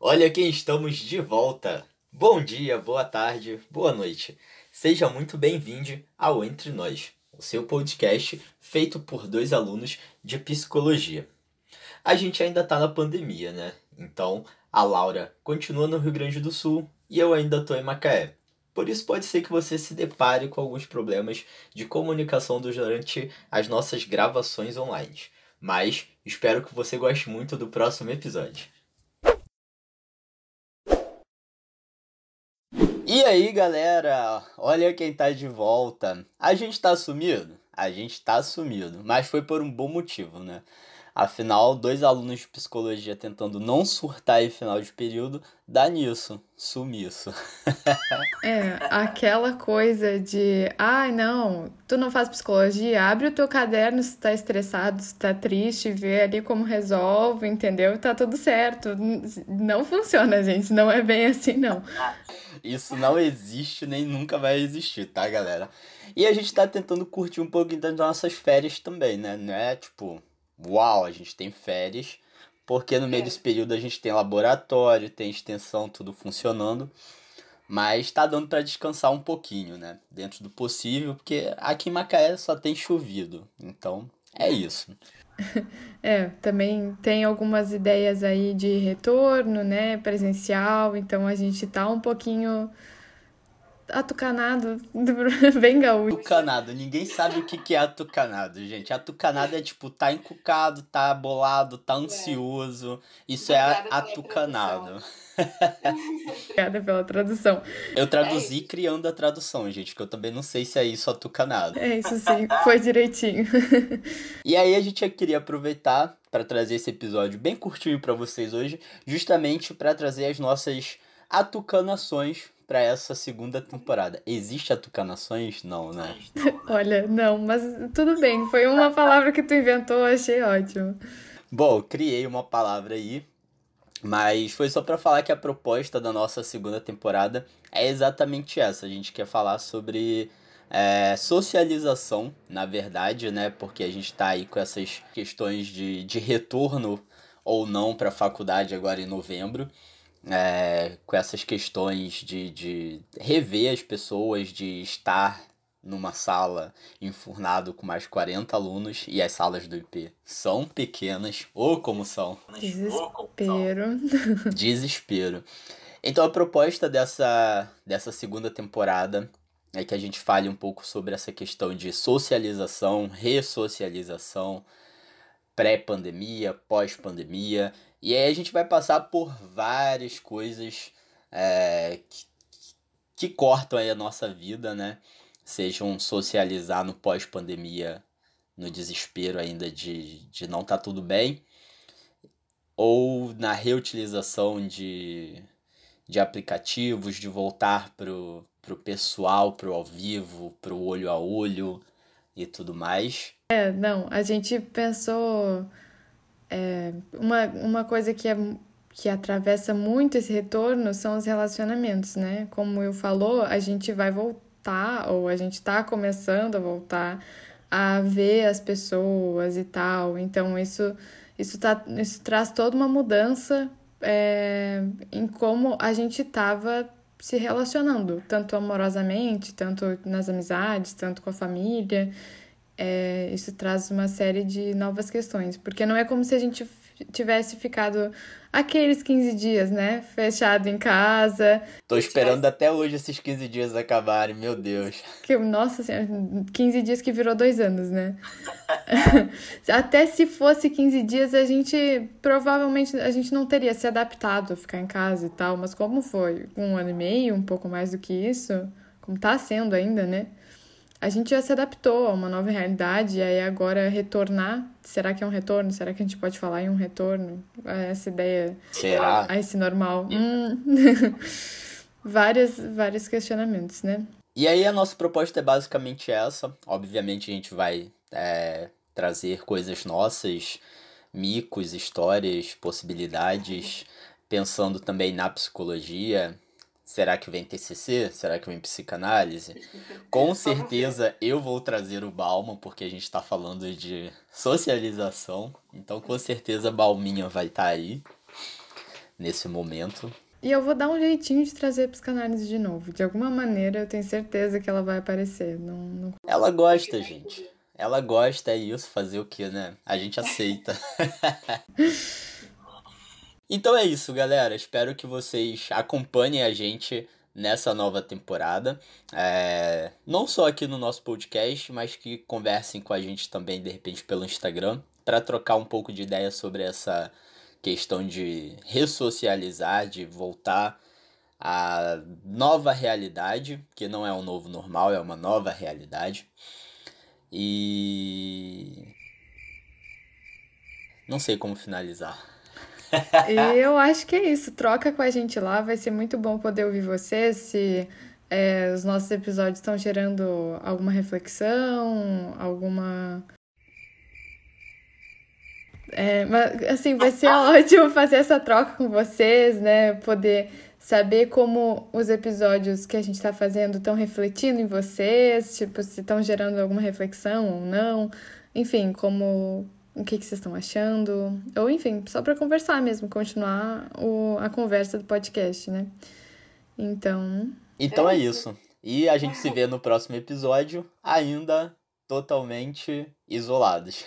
Olha quem estamos de volta! Bom dia, boa tarde, boa noite. Seja muito bem-vindo ao Entre Nós, o seu podcast feito por dois alunos de psicologia. A gente ainda tá na pandemia, né? Então, a Laura continua no Rio Grande do Sul e eu ainda tô em Macaé. Por isso pode ser que você se depare com alguns problemas de comunicação durante as nossas gravações online. Mas espero que você goste muito do próximo episódio. E aí, galera? Olha quem tá de volta. A gente tá sumido? A gente tá sumido, mas foi por um bom motivo, né? Afinal, dois alunos de psicologia tentando não surtar em final de período, dá nisso, sumiço. é, aquela coisa de, ai ah, não, tu não faz psicologia, abre o teu caderno se tá estressado, se tá triste, vê ali como resolve, entendeu? Tá tudo certo. Não funciona, gente, não é bem assim não. Isso não existe nem nunca vai existir, tá, galera? E a gente tá tentando curtir um pouquinho das nossas férias também, né? Não é tipo uau, a gente tem férias, porque no meio é. desse período a gente tem laboratório, tem extensão, tudo funcionando. Mas tá dando para descansar um pouquinho, né? Dentro do possível, porque aqui em Macaé só tem chovido. Então, é isso. É, também tem algumas ideias aí de retorno, né, presencial, então a gente tá um pouquinho atucanado, bem gaúcho. Atucanado, ninguém sabe o que, que é atucanado, gente. Atucanado é tipo, tá encucado, tá bolado, tá ansioso. Isso é atucanado. Obrigada pela tradução. Eu traduzi é criando a tradução, gente, que eu também não sei se é isso atucanado. É isso sim, foi direitinho. e aí a gente queria aproveitar para trazer esse episódio bem curtinho para vocês hoje, justamente para trazer as nossas atucanações para essa segunda temporada. Existe atucanações? Não, né? Olha, não, mas tudo bem. Foi uma palavra que tu inventou, achei ótimo. Bom, criei uma palavra aí, mas foi só para falar que a proposta da nossa segunda temporada é exatamente essa. A gente quer falar sobre é, socialização, na verdade, né? Porque a gente tá aí com essas questões de, de retorno ou não para a faculdade agora em novembro é, com essas questões de, de rever as pessoas, de estar numa sala enfurnado com mais 40 alunos e as salas do IP são pequenas, ou como são. Desespero. Desespero. Então a proposta dessa, dessa segunda temporada é que a gente fale um pouco sobre essa questão de socialização, ressocialização, pré-pandemia, pós-pandemia e aí a gente vai passar por várias coisas é, que, que cortam aí a nossa vida, né? Sejam socializar no pós-pandemia, no desespero ainda de, de não estar tá tudo bem, ou na reutilização de, de aplicativos, de voltar pro, pro pessoal, pro ao vivo, pro olho a olho e tudo mais. É, não, a gente pensou é, uma, uma coisa que, é, que atravessa muito esse retorno são os relacionamentos, né? Como eu falou, a gente vai voltar, ou a gente está começando a voltar a ver as pessoas e tal. Então, isso, isso, tá, isso traz toda uma mudança é, em como a gente estava se relacionando, tanto amorosamente, tanto nas amizades, tanto com a família é, isso traz uma série de novas questões, porque não é como se a gente tivesse ficado aqueles 15 dias, né? Fechado em casa. Tô esperando tivesse... até hoje esses 15 dias acabarem, meu Deus. Que, nossa senhora, 15 dias que virou dois anos, né? até se fosse 15 dias, a gente provavelmente a gente não teria se adaptado a ficar em casa e tal, mas como foi um ano e meio, um pouco mais do que isso, como tá sendo ainda, né? A gente já se adaptou a uma nova realidade, e aí agora retornar, será que é um retorno? Será que a gente pode falar em um retorno? Essa ideia. Será? A esse normal. Hum. vários, vários questionamentos, né? E aí a nossa proposta é basicamente essa. Obviamente a gente vai é, trazer coisas nossas, micos, histórias, possibilidades, pensando também na psicologia, Será que vem TCC? Será que vem psicanálise? Com certeza eu vou trazer o Balma, porque a gente está falando de socialização. Então, com certeza, a Balminha vai estar tá aí nesse momento. E eu vou dar um jeitinho de trazer a psicanálise de novo. De alguma maneira, eu tenho certeza que ela vai aparecer. Não, não... Ela gosta, gente. Ela gosta, é isso. Fazer o que, né? A gente aceita. então é isso, galera. Espero que vocês acompanhem a gente nessa nova temporada. É... Não só aqui no nosso podcast, mas que conversem com a gente também, de repente, pelo Instagram, para trocar um pouco de ideia sobre essa questão de ressocializar, de voltar à nova realidade, que não é um novo normal, é uma nova realidade. E não sei como finalizar. E eu acho que é isso. Troca com a gente lá, vai ser muito bom poder ouvir você. Se é, os nossos episódios estão gerando alguma reflexão, alguma é, mas, assim, vai ser ótimo fazer essa troca com vocês, né? Poder saber como os episódios que a gente está fazendo estão refletindo em vocês, tipo, se estão gerando alguma reflexão ou não. Enfim, como o que, que vocês estão achando. Ou, enfim, só para conversar mesmo, continuar o, a conversa do podcast, né? Então. Então é isso. E a gente se vê no próximo episódio, ainda totalmente isolados.